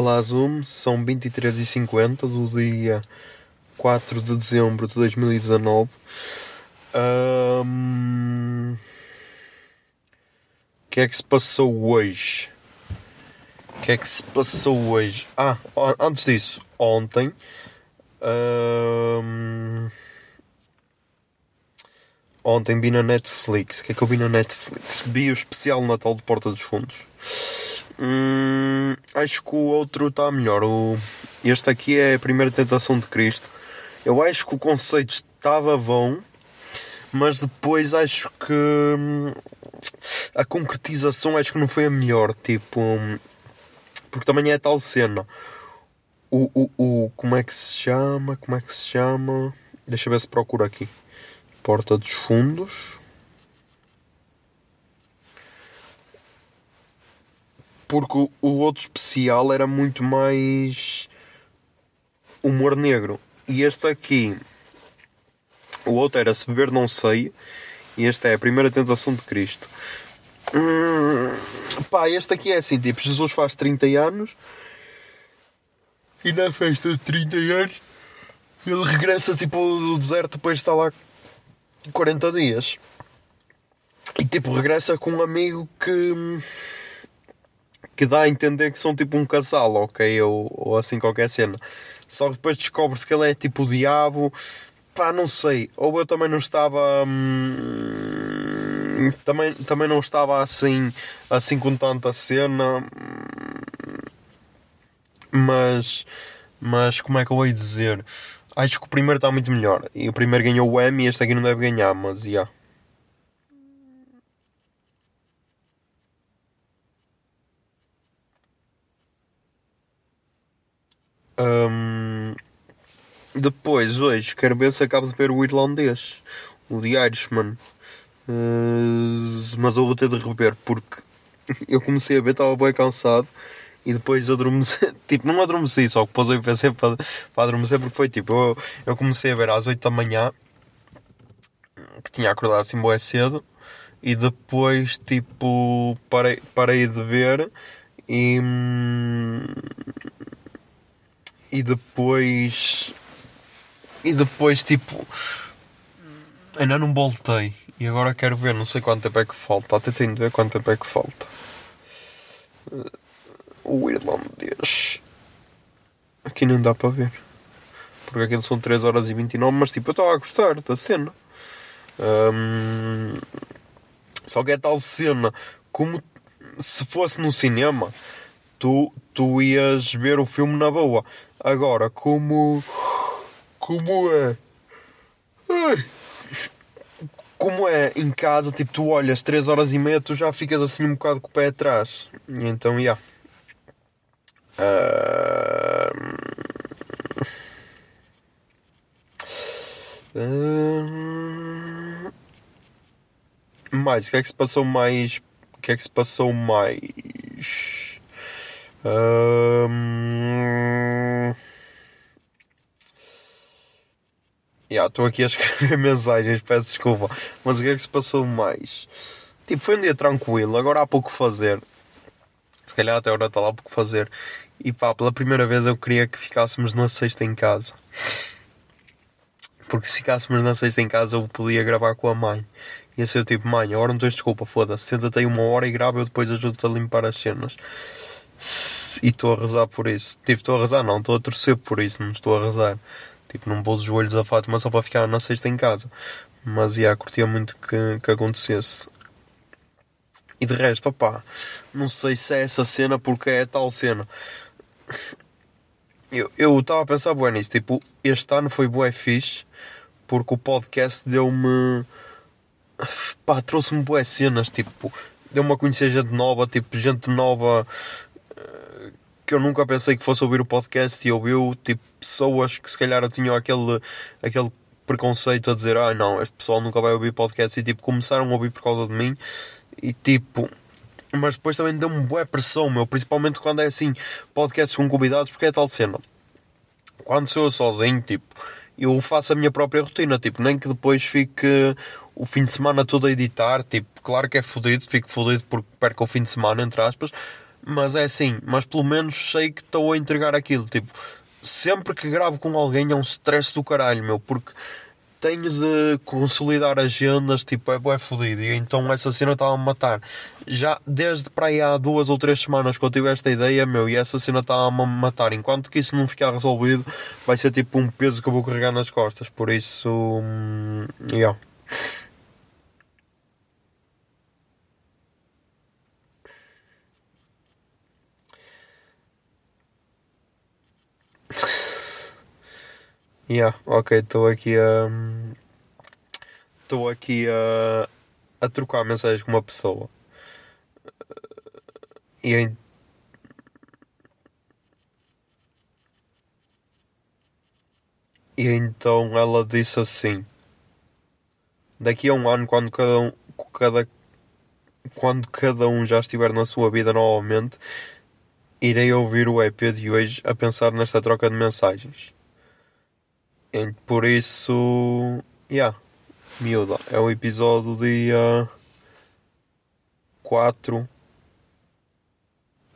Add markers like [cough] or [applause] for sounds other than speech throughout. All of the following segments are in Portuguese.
Olá, Zoom, são 23h50 do dia 4 de dezembro de 2019. Ahm, O que é que se passou hoje? O que é que se passou hoje? Ah, antes disso, ontem. ahm, Ontem vi na Netflix. O que é que eu vi na Netflix? Vi o especial Natal de Porta dos Fundos. Hum, acho que o outro está melhor. O, este aqui é a primeira tentação de Cristo. Eu acho que o conceito estava bom, mas depois acho que hum, a concretização acho que não foi a melhor. Tipo, hum, porque também é tal cena. O, o, o, como é que se chama? Como é que se chama? Deixa eu ver se procuro aqui. Porta dos Fundos. Porque o, outro especial era muito mais humor negro. E este aqui, o outro era Se Beber Não Sei, e este é a Primeira Tentação de Cristo. Hum, pá, este aqui é assim: tipo, Jesus faz 30 anos e na festa de 30 anos ele regressa tipo do deserto depois de estar lá 40 dias. E tipo, regressa com um amigo que que dá a entender que são tipo um casal, ok? Ou, ou assim qualquer cena. Só que depois descobre-se que ele é tipo o diabo. Pá, não sei. Ou eu também não estava. hum, também, também não estava assim, assim com tanta cena. Mas. Mas como é que eu vou dizer? Acho que o primeiro está muito melhor. E o primeiro ganhou o Emmy e este aqui não deve ganhar, mas já. Yeah. Hum, depois, hoje, quero ver se acabo de ver o irlandês, o The Irishman. Uh, mas eu vou ter de rever porque [laughs] eu comecei a ver, estava bem cansado e depois adormeci. [laughs] Tipo, não adormeci, só que pôs o PC para, para adormecer porque foi tipo, eu, eu comecei a ver às 8 da manhã, que tinha acordado assim bem cedo, e depois, tipo, parei, parei de ver e. e depois e depois tipo ainda não voltei. E agora quero ver, não sei quanto tempo é que falta. Até tenho de ver quanto tempo é que falta. Uh, o irlandês. Aqui nem dá para ver. Porque aquilo são 3 horas e 29 mas tipo eu estava a gostar da cena. Só que é tal cena. Como se fosse no cinema tu, tu ias ver o filme na boa. Agora, como. Como é. Ai. Como é em casa, tipo, tu olhas 3 horas e meia, tu já ficas assim um bocado com o pé atrás. Então, já. Ah, Ah, mais, o que é que se passou mais? O que é que se passou mais? Já, estou aqui a escrever [laughs] mensagens, peço desculpa. Mas o que é que se passou mais? Tipo, foi um dia tranquilo, agora há pouco fazer. Se calhar até agora está lá pouco fazer. E pá, pela primeira vez eu queria que ficássemos na sexta em casa. Porque se ficássemos na sexta em casa eu podia gravar com a mãe. Ia ser tipo, mãe, agora não tens desculpa, foda-se. Senta-te aí uma hora e grava, eu depois ajudo-te a limpar as cenas. [sighs] e estou a rezar por isso. Tipo, estou a rezar, não, estou a torcer por isso, não estou a rezar. Tipo, não pôs os joelhos a Fátima só para ficar na sexta em casa. Mas, ia, curtia muito que, que acontecesse. E de resto, opá, não sei se é essa cena porque é tal cena. Eu estava a pensar bué nisso, tipo, este ano foi bué fixe porque o podcast deu-me [sighs] pá, trouxe-me boas cenas, tipo, deu-me a conhecer gente nova, tipo, gente nova que eu nunca pensei que fosse ouvir o podcast e ouviu, tipo, pessoas que se calhar tinham aquele, aquele preconceito a dizer, ah não, este pessoal nunca vai ouvir podcast e tipo, começaram a ouvir por causa de mim e tipo, mas depois também deu-me boa pressão, meu, principalmente quando é assim, podcasts com convidados, porque é tal cena. Quando sou eu sozinho, tipo, eu faço a minha própria rotina, tipo, nem que depois fique o fim de semana todo a editar, tipo, claro que é fodido, fico fodido porque perco o fim de semana, entre aspas, mas é assim, mas pelo menos sei que estou a entregar aquilo, tipo, sempre que gravo com alguém é um stress do caralho, meu, porque tenho de consolidar agendas, tipo, é bué fodido, e então essa cena estava a matar. Já desde para aí há duas ou três semanas que eu tive esta ideia, meu, e essa cena estava a matar. Enquanto que isso não ficar resolvido, vai ser tipo um peso que eu vou carregar nas costas, por isso, hum, yeah. Yeah, ok, estou aqui a. Estou aqui a. a trocar mensagens com uma pessoa. E. E então ela disse assim: Daqui a um ano, quando cada um. Cada, quando cada um já estiver na sua vida novamente, irei ouvir o EP de hoje a pensar nesta troca de mensagens. Por isso, yeah, miúda, é o episódio dia 4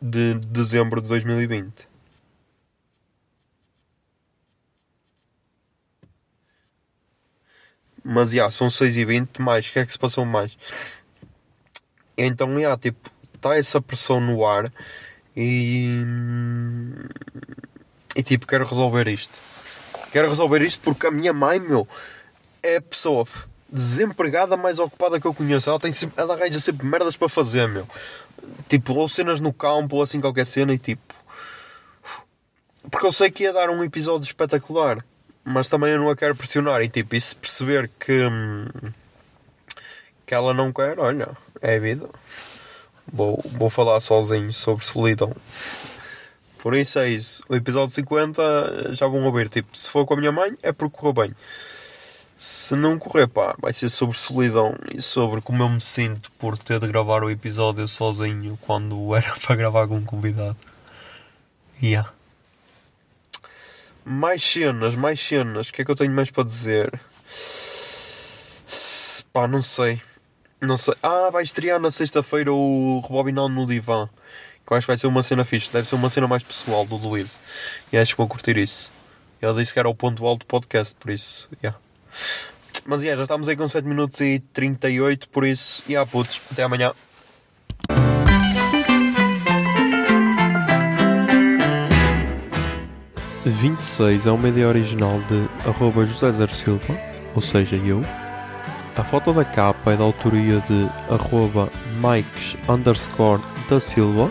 de dezembro de 2020. Mas, já, yeah, são 6 e 20 mais, o que é que se passou mais? Então, já, yeah, tipo, está essa pressão no ar e... E, tipo, quero resolver isto Quero resolver isto porque a minha mãe, meu, é a pessoa desempregada mais ocupada que eu conheço. Ela, tem sempre, ela arranja sempre merdas para fazer, meu. Tipo, ou cenas no campo, ou assim qualquer cena e tipo. Porque eu sei que ia dar um episódio espetacular, mas também eu não a quero pressionar. E tipo, e se perceber que. que ela não quer, olha, é a vida. Vou, vou falar sozinho sobre solidão. Por isso é isso. O episódio 50 já vão ouvir. Tipo, se for com a minha mãe, é porque correu bem. Se não correr, pá, vai ser sobre solidão e sobre como eu me sinto por ter de gravar o episódio sozinho quando [laughs] era para gravar com um convidado. Yeah. Mais cenas, mais cenas. O que é que eu tenho mais para dizer? Pá, não sei. Não sei. Ah, vai estrear na sexta-feira o Rebobinando no Divã que acho que vai ser uma cena fixe. Deve ser uma cena mais pessoal do Luís. E acho que vou curtir isso. Ele disse que era o ponto alto do podcast, por isso, yeah. Mas yeah, já estamos aí com 7 minutos e 38, por isso, e yeah, putos, até amanhã. Vinte e seis é uma ideia original de arroba José Zer Silva, ou seja, eu. A foto da capa é da autoria de arroba Mikes underscore da Silva